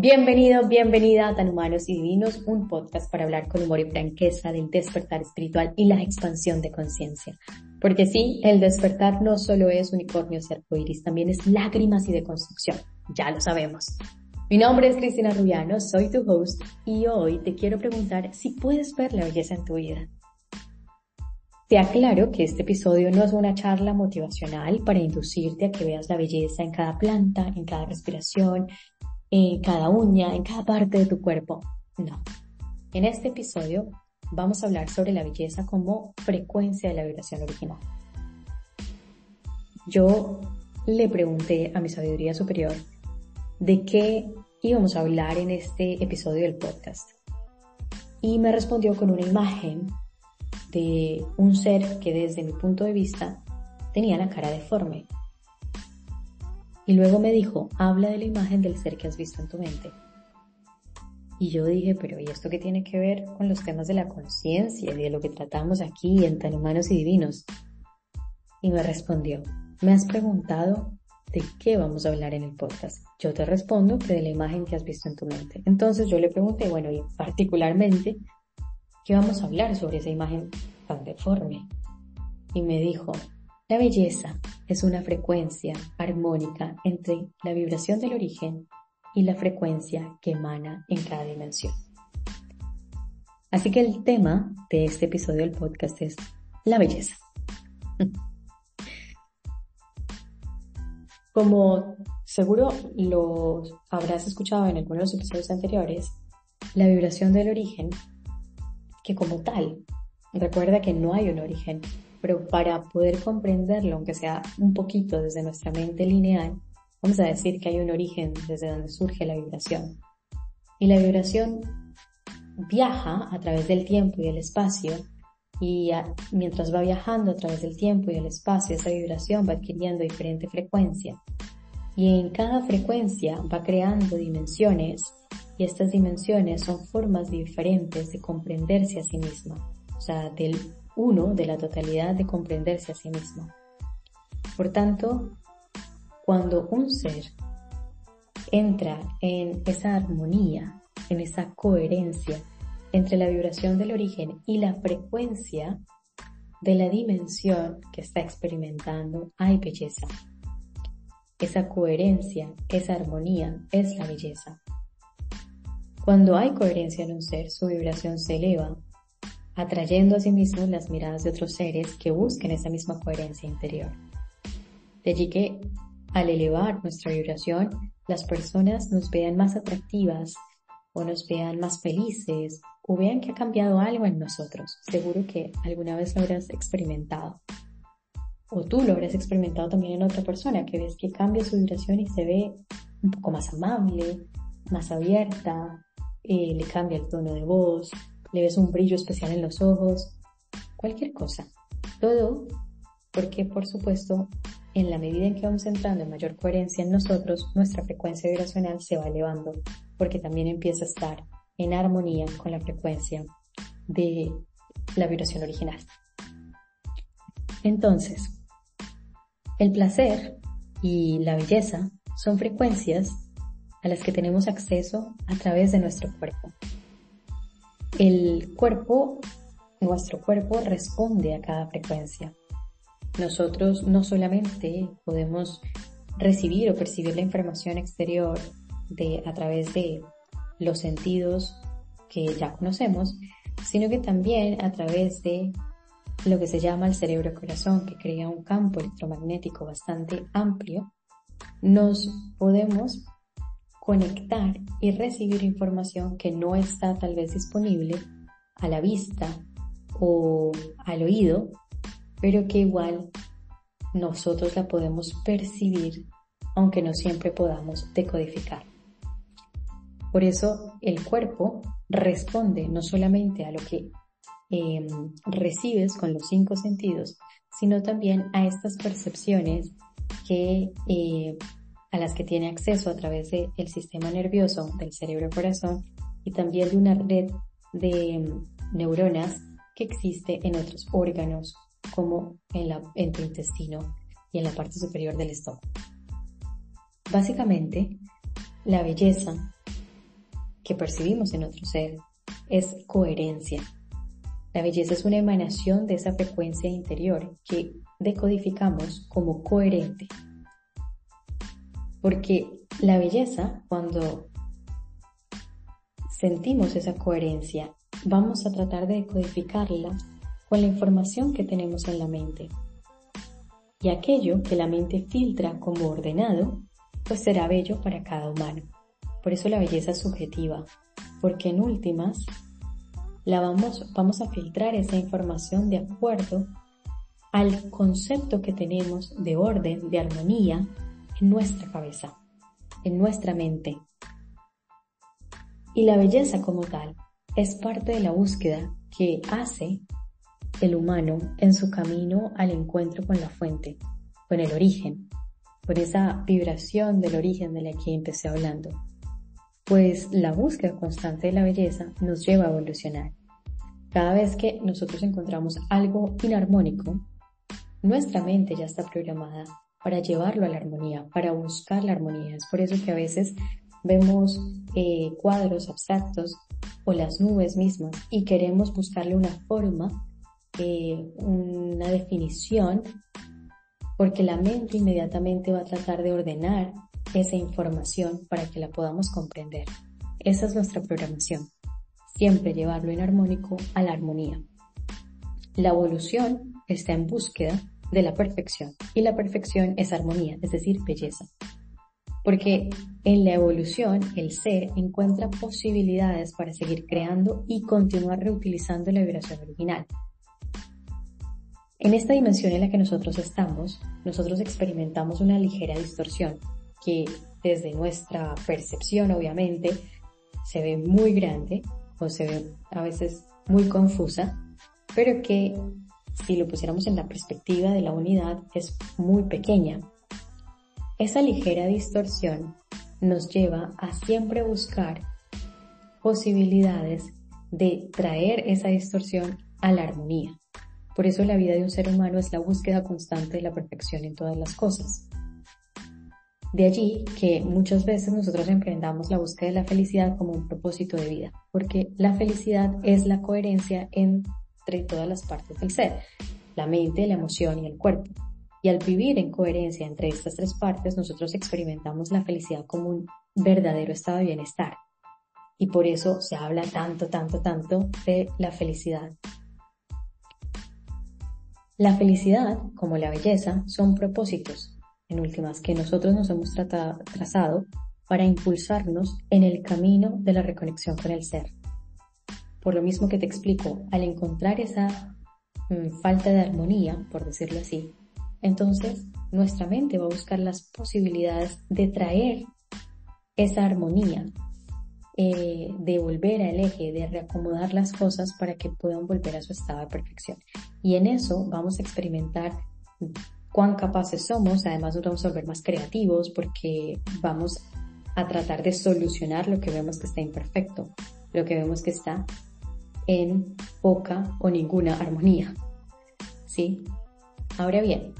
Bienvenido, bienvenida a Tan Humanos y Divinos, un podcast para hablar con humor y franqueza del despertar espiritual y la expansión de conciencia. Porque sí, el despertar no solo es unicornios y arcoíris, también es lágrimas y de construcción. Ya lo sabemos. Mi nombre es Cristina Rubiano, soy tu host y hoy te quiero preguntar si puedes ver la belleza en tu vida. Te aclaro que este episodio no es una charla motivacional para inducirte a que veas la belleza en cada planta, en cada respiración, en cada uña, en cada parte de tu cuerpo. No. En este episodio vamos a hablar sobre la belleza como frecuencia de la vibración original. Yo le pregunté a mi sabiduría superior de qué íbamos a hablar en este episodio del podcast. Y me respondió con una imagen de un ser que desde mi punto de vista tenía la cara deforme, y luego me dijo, habla de la imagen del ser que has visto en tu mente. Y yo dije, pero ¿y esto qué tiene que ver con los temas de la conciencia y de lo que tratamos aquí en Tan Humanos y Divinos? Y me respondió, me has preguntado de qué vamos a hablar en el podcast. Yo te respondo que de la imagen que has visto en tu mente. Entonces yo le pregunté, bueno, y particularmente, ¿qué vamos a hablar sobre esa imagen tan deforme? Y me dijo, la belleza es una frecuencia armónica entre la vibración del origen y la frecuencia que emana en cada dimensión. Así que el tema de este episodio del podcast es la belleza. Como seguro lo habrás escuchado en algunos de los episodios anteriores, la vibración del origen, que como tal, recuerda que no hay un origen, pero para poder comprenderlo, aunque sea un poquito desde nuestra mente lineal, vamos a decir que hay un origen desde donde surge la vibración. Y la vibración viaja a través del tiempo y el espacio y mientras va viajando a través del tiempo y el espacio, esa vibración va adquiriendo diferente frecuencia. Y en cada frecuencia va creando dimensiones y estas dimensiones son formas diferentes de comprenderse a sí misma. O sea, del uno de la totalidad de comprenderse a sí mismo. Por tanto, cuando un ser entra en esa armonía, en esa coherencia entre la vibración del origen y la frecuencia de la dimensión que está experimentando, hay belleza. Esa coherencia, esa armonía es la belleza. Cuando hay coherencia en un ser, su vibración se eleva, atrayendo a sí mismo las miradas de otros seres que busquen esa misma coherencia interior. De allí que al elevar nuestra vibración, las personas nos vean más atractivas o nos vean más felices o vean que ha cambiado algo en nosotros. Seguro que alguna vez lo habrás experimentado. O tú lo habrás experimentado también en otra persona, que ves que cambia su vibración y se ve un poco más amable, más abierta, eh, le cambia el tono de voz, le ves un brillo especial en los ojos, cualquier cosa. Todo porque, por supuesto, en la medida en que vamos entrando en mayor coherencia en nosotros, nuestra frecuencia vibracional se va elevando, porque también empieza a estar en armonía con la frecuencia de la vibración original. Entonces, el placer y la belleza son frecuencias a las que tenemos acceso a través de nuestro cuerpo. El cuerpo, nuestro cuerpo responde a cada frecuencia. Nosotros no solamente podemos recibir o percibir la información exterior de, a través de los sentidos que ya conocemos, sino que también a través de lo que se llama el cerebro corazón, que crea un campo electromagnético bastante amplio, nos podemos conectar y recibir información que no está tal vez disponible a la vista o al oído, pero que igual nosotros la podemos percibir, aunque no siempre podamos decodificar. Por eso el cuerpo responde no solamente a lo que em, recibes con los cinco sentidos, sino también a estas percepciones que eh, a las que tiene acceso a través del sistema nervioso del cerebro corazón y también de una red de mm, neuronas que existe en otros órganos como en, la, en tu intestino y en la parte superior del estómago. Básicamente, la belleza que percibimos en otro ser es coherencia. La belleza es una emanación de esa frecuencia interior que decodificamos como coherente. Porque la belleza, cuando sentimos esa coherencia, vamos a tratar de decodificarla con la información que tenemos en la mente. Y aquello que la mente filtra como ordenado, pues será bello para cada humano. Por eso la belleza es subjetiva, porque en últimas la vamos, vamos a filtrar esa información de acuerdo al concepto que tenemos de orden, de armonía en nuestra cabeza, en nuestra mente. Y la belleza como tal es parte de la búsqueda que hace el humano en su camino al encuentro con la fuente, con el origen, con esa vibración del origen de la que empecé hablando. Pues la búsqueda constante de la belleza nos lleva a evolucionar. Cada vez que nosotros encontramos algo inarmónico, nuestra mente ya está programada para llevarlo a la armonía, para buscar la armonía. Es por eso que a veces vemos eh, cuadros abstractos o las nubes mismas y queremos buscarle una forma, eh, una definición, porque la mente inmediatamente va a tratar de ordenar esa información para que la podamos comprender. Esa es nuestra programación siempre llevarlo en armónico a la armonía. La evolución está en búsqueda de la perfección y la perfección es armonía, es decir, belleza. Porque en la evolución el ser encuentra posibilidades para seguir creando y continuar reutilizando la vibración original. En esta dimensión en la que nosotros estamos, nosotros experimentamos una ligera distorsión que desde nuestra percepción obviamente se ve muy grande o se ve a veces muy confusa, pero que si lo pusiéramos en la perspectiva de la unidad es muy pequeña. Esa ligera distorsión nos lleva a siempre buscar posibilidades de traer esa distorsión a la armonía. Por eso la vida de un ser humano es la búsqueda constante de la perfección en todas las cosas. De allí que muchas veces nosotros emprendamos la búsqueda de la felicidad como un propósito de vida, porque la felicidad es la coherencia entre todas las partes del ser, la mente, la emoción y el cuerpo. Y al vivir en coherencia entre estas tres partes, nosotros experimentamos la felicidad como un verdadero estado de bienestar. Y por eso se habla tanto, tanto, tanto de la felicidad. La felicidad, como la belleza, son propósitos, en últimas, que nosotros nos hemos trazado para impulsarnos en el camino de la reconexión con el ser. Por lo mismo que te explico, al encontrar esa mm, falta de armonía, por decirlo así, entonces nuestra mente va a buscar las posibilidades de traer esa armonía, eh, de volver al eje, de reacomodar las cosas para que puedan volver a su estado de perfección. Y en eso vamos a experimentar cuán capaces somos, además nos vamos a volver más creativos porque vamos a tratar de solucionar lo que vemos que está imperfecto, lo que vemos que está en poca o ninguna armonía. ¿Sí? Ahora bien,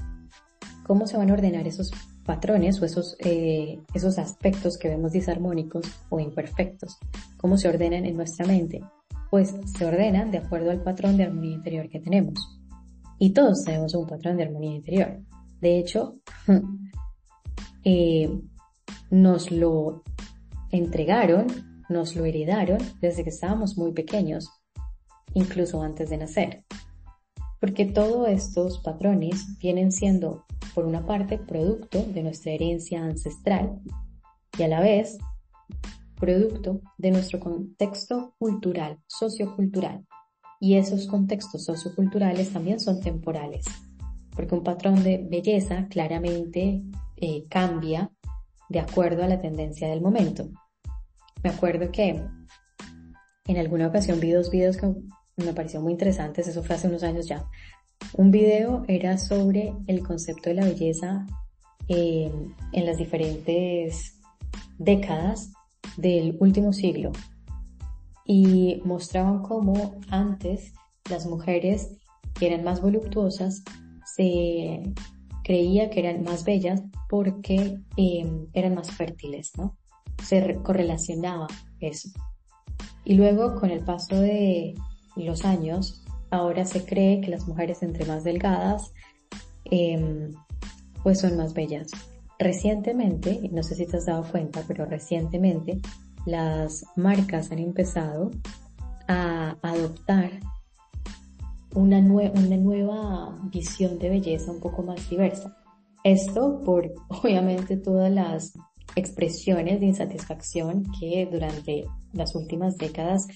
¿cómo se van a ordenar esos patrones o esos, eh, esos aspectos que vemos disarmónicos o imperfectos? ¿Cómo se ordenan en nuestra mente? Pues se ordenan de acuerdo al patrón de armonía interior que tenemos. Y todos tenemos un patrón de armonía interior. De hecho, eh, nos lo entregaron, nos lo heredaron desde que estábamos muy pequeños, incluso antes de nacer. Porque todos estos patrones vienen siendo, por una parte, producto de nuestra herencia ancestral y a la vez producto de nuestro contexto cultural, sociocultural y esos contextos socioculturales también son temporales, porque un patrón de belleza claramente eh, cambia de acuerdo a la tendencia del momento. Me acuerdo que en alguna ocasión vi dos videos que me parecieron muy interesantes, eso fue hace unos años ya. Un video era sobre el concepto de la belleza eh, en las diferentes décadas del último siglo, y mostraban cómo antes las mujeres que eran más voluptuosas se creía que eran más bellas porque em, eran más fértiles, ¿no? Se correlacionaba eso. Y luego, con el paso de los años, ahora se cree que las mujeres entre más delgadas, em, pues son más bellas. Recientemente, no sé si te has dado cuenta, pero recientemente las marcas han empezado a adoptar una, una nueva visión de belleza un poco más diversa. Esto por obviamente todas las expresiones de insatisfacción que durante las últimas décadas,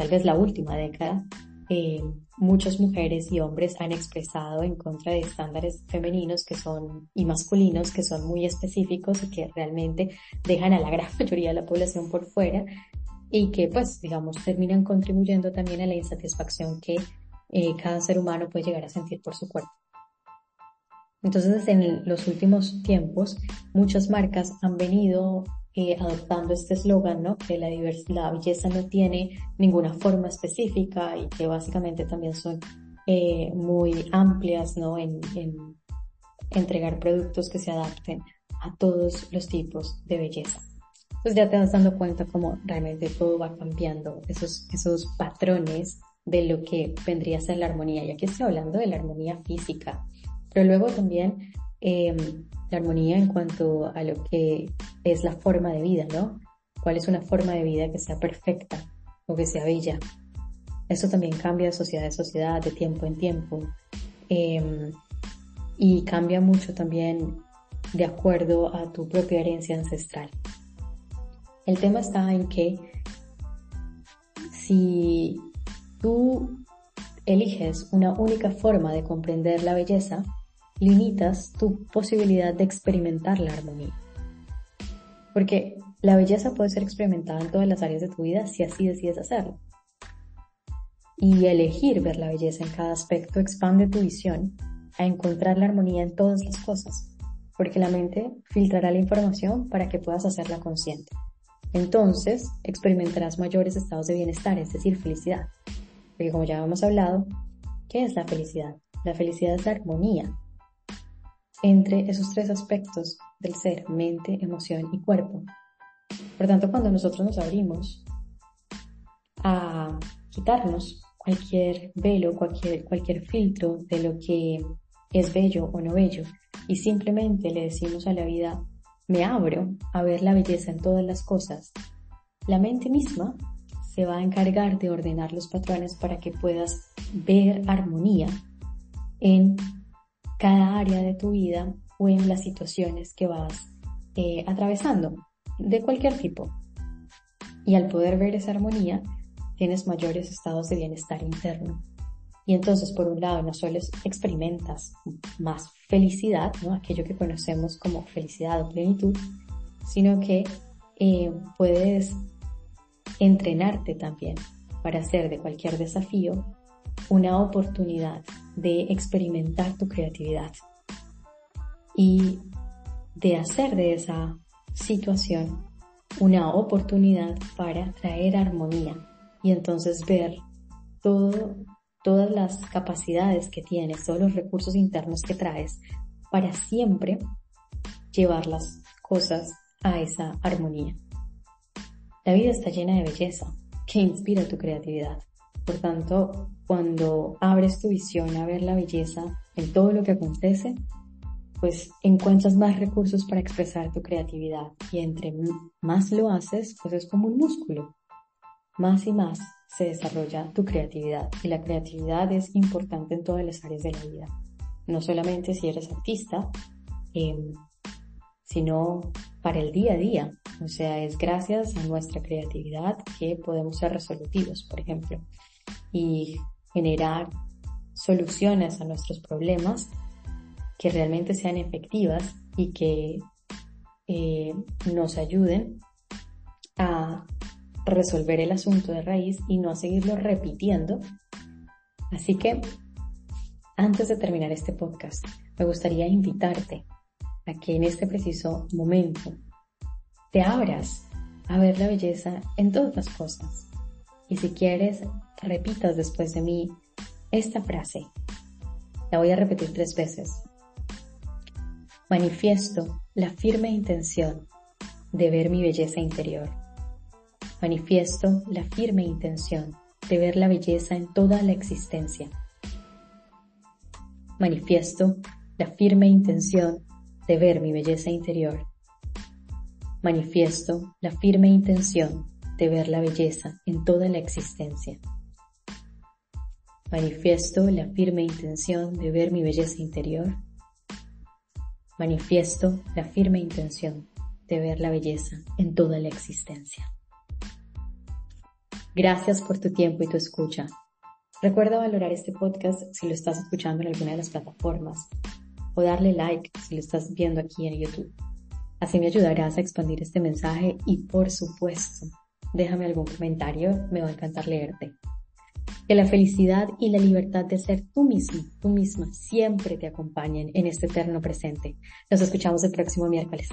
tal vez la última década, eh, muchas mujeres y hombres han expresado en contra de estándares femeninos que son y masculinos que son muy específicos y que realmente dejan a la gran mayoría de la población por fuera y que pues digamos terminan contribuyendo también a la insatisfacción que eh, cada ser humano puede llegar a sentir por su cuerpo. Entonces, en los últimos tiempos, muchas marcas han venido eh, adoptando este eslogan, ¿no? Que la, la belleza no tiene ninguna forma específica y que básicamente también son eh, muy amplias, ¿no? En, en entregar productos que se adapten a todos los tipos de belleza. Pues ya te vas dando cuenta cómo realmente todo va cambiando, esos, esos patrones de lo que vendría a ser la armonía. Y aquí estoy hablando de la armonía física, pero luego también eh, la armonía en cuanto a lo que es la forma de vida, ¿no? ¿Cuál es una forma de vida que sea perfecta o que sea bella? Eso también cambia de sociedad a sociedad, de tiempo en tiempo. Eh, y cambia mucho también de acuerdo a tu propia herencia ancestral. El tema está en que si tú eliges una única forma de comprender la belleza, limitas tu posibilidad de experimentar la armonía. Porque la belleza puede ser experimentada en todas las áreas de tu vida si así decides hacerlo. Y elegir ver la belleza en cada aspecto expande tu visión a encontrar la armonía en todas las cosas, porque la mente filtrará la información para que puedas hacerla consciente. Entonces experimentarás mayores estados de bienestar, es decir, felicidad. Porque como ya hemos hablado, ¿qué es la felicidad? La felicidad es la armonía entre esos tres aspectos del ser, mente, emoción y cuerpo. Por tanto, cuando nosotros nos abrimos a quitarnos cualquier velo, cualquier, cualquier filtro de lo que es bello o no bello, y simplemente le decimos a la vida, me abro a ver la belleza en todas las cosas, la mente misma se va a encargar de ordenar los patrones para que puedas ver armonía en cada área de tu vida o en las situaciones que vas eh, atravesando, de cualquier tipo. Y al poder ver esa armonía, tienes mayores estados de bienestar interno. Y entonces, por un lado, no solo experimentas más felicidad, ¿no? aquello que conocemos como felicidad o plenitud, sino que eh, puedes entrenarte también para hacer de cualquier desafío una oportunidad de experimentar tu creatividad y de hacer de esa situación una oportunidad para traer armonía y entonces ver todo, todas las capacidades que tienes, todos los recursos internos que traes para siempre llevar las cosas a esa armonía. La vida está llena de belleza que inspira tu creatividad. Por tanto, cuando abres tu visión a ver la belleza en todo lo que acontece, pues encuentras más recursos para expresar tu creatividad y entre más lo haces, pues es como un músculo. Más y más se desarrolla tu creatividad y la creatividad es importante en todas las áreas de la vida. No solamente si eres artista, em, sino para el día a día. O sea, es gracias a nuestra creatividad que podemos ser resolutivos, por ejemplo. Y generar soluciones a nuestros problemas que realmente sean efectivas y que eh, nos ayuden a resolver el asunto de raíz y no a seguirlo repitiendo. Así que, antes de terminar este podcast, me gustaría invitarte a que en este preciso momento te abras a ver la belleza en todas las cosas. Y si quieres, repitas después de mí esta frase. La voy a repetir tres veces. Manifiesto la firme intención de ver mi belleza interior. Manifiesto la firme intención de ver la belleza en toda la existencia. Manifiesto la firme intención de ver mi belleza interior. Manifiesto la firme intención de ver la belleza en toda la existencia. Manifiesto la firme intención de ver mi belleza interior. Manifiesto la firme intención de ver la belleza en toda la existencia. Gracias por tu tiempo y tu escucha. Recuerda valorar este podcast si lo estás escuchando en alguna de las plataformas o darle like si lo estás viendo aquí en YouTube. Así me ayudarás a expandir este mensaje y por supuesto, déjame algún comentario, me va a encantar leerte. Que la felicidad y la libertad de ser tú mismo, tú misma, siempre te acompañen en este eterno presente. Nos escuchamos el próximo miércoles.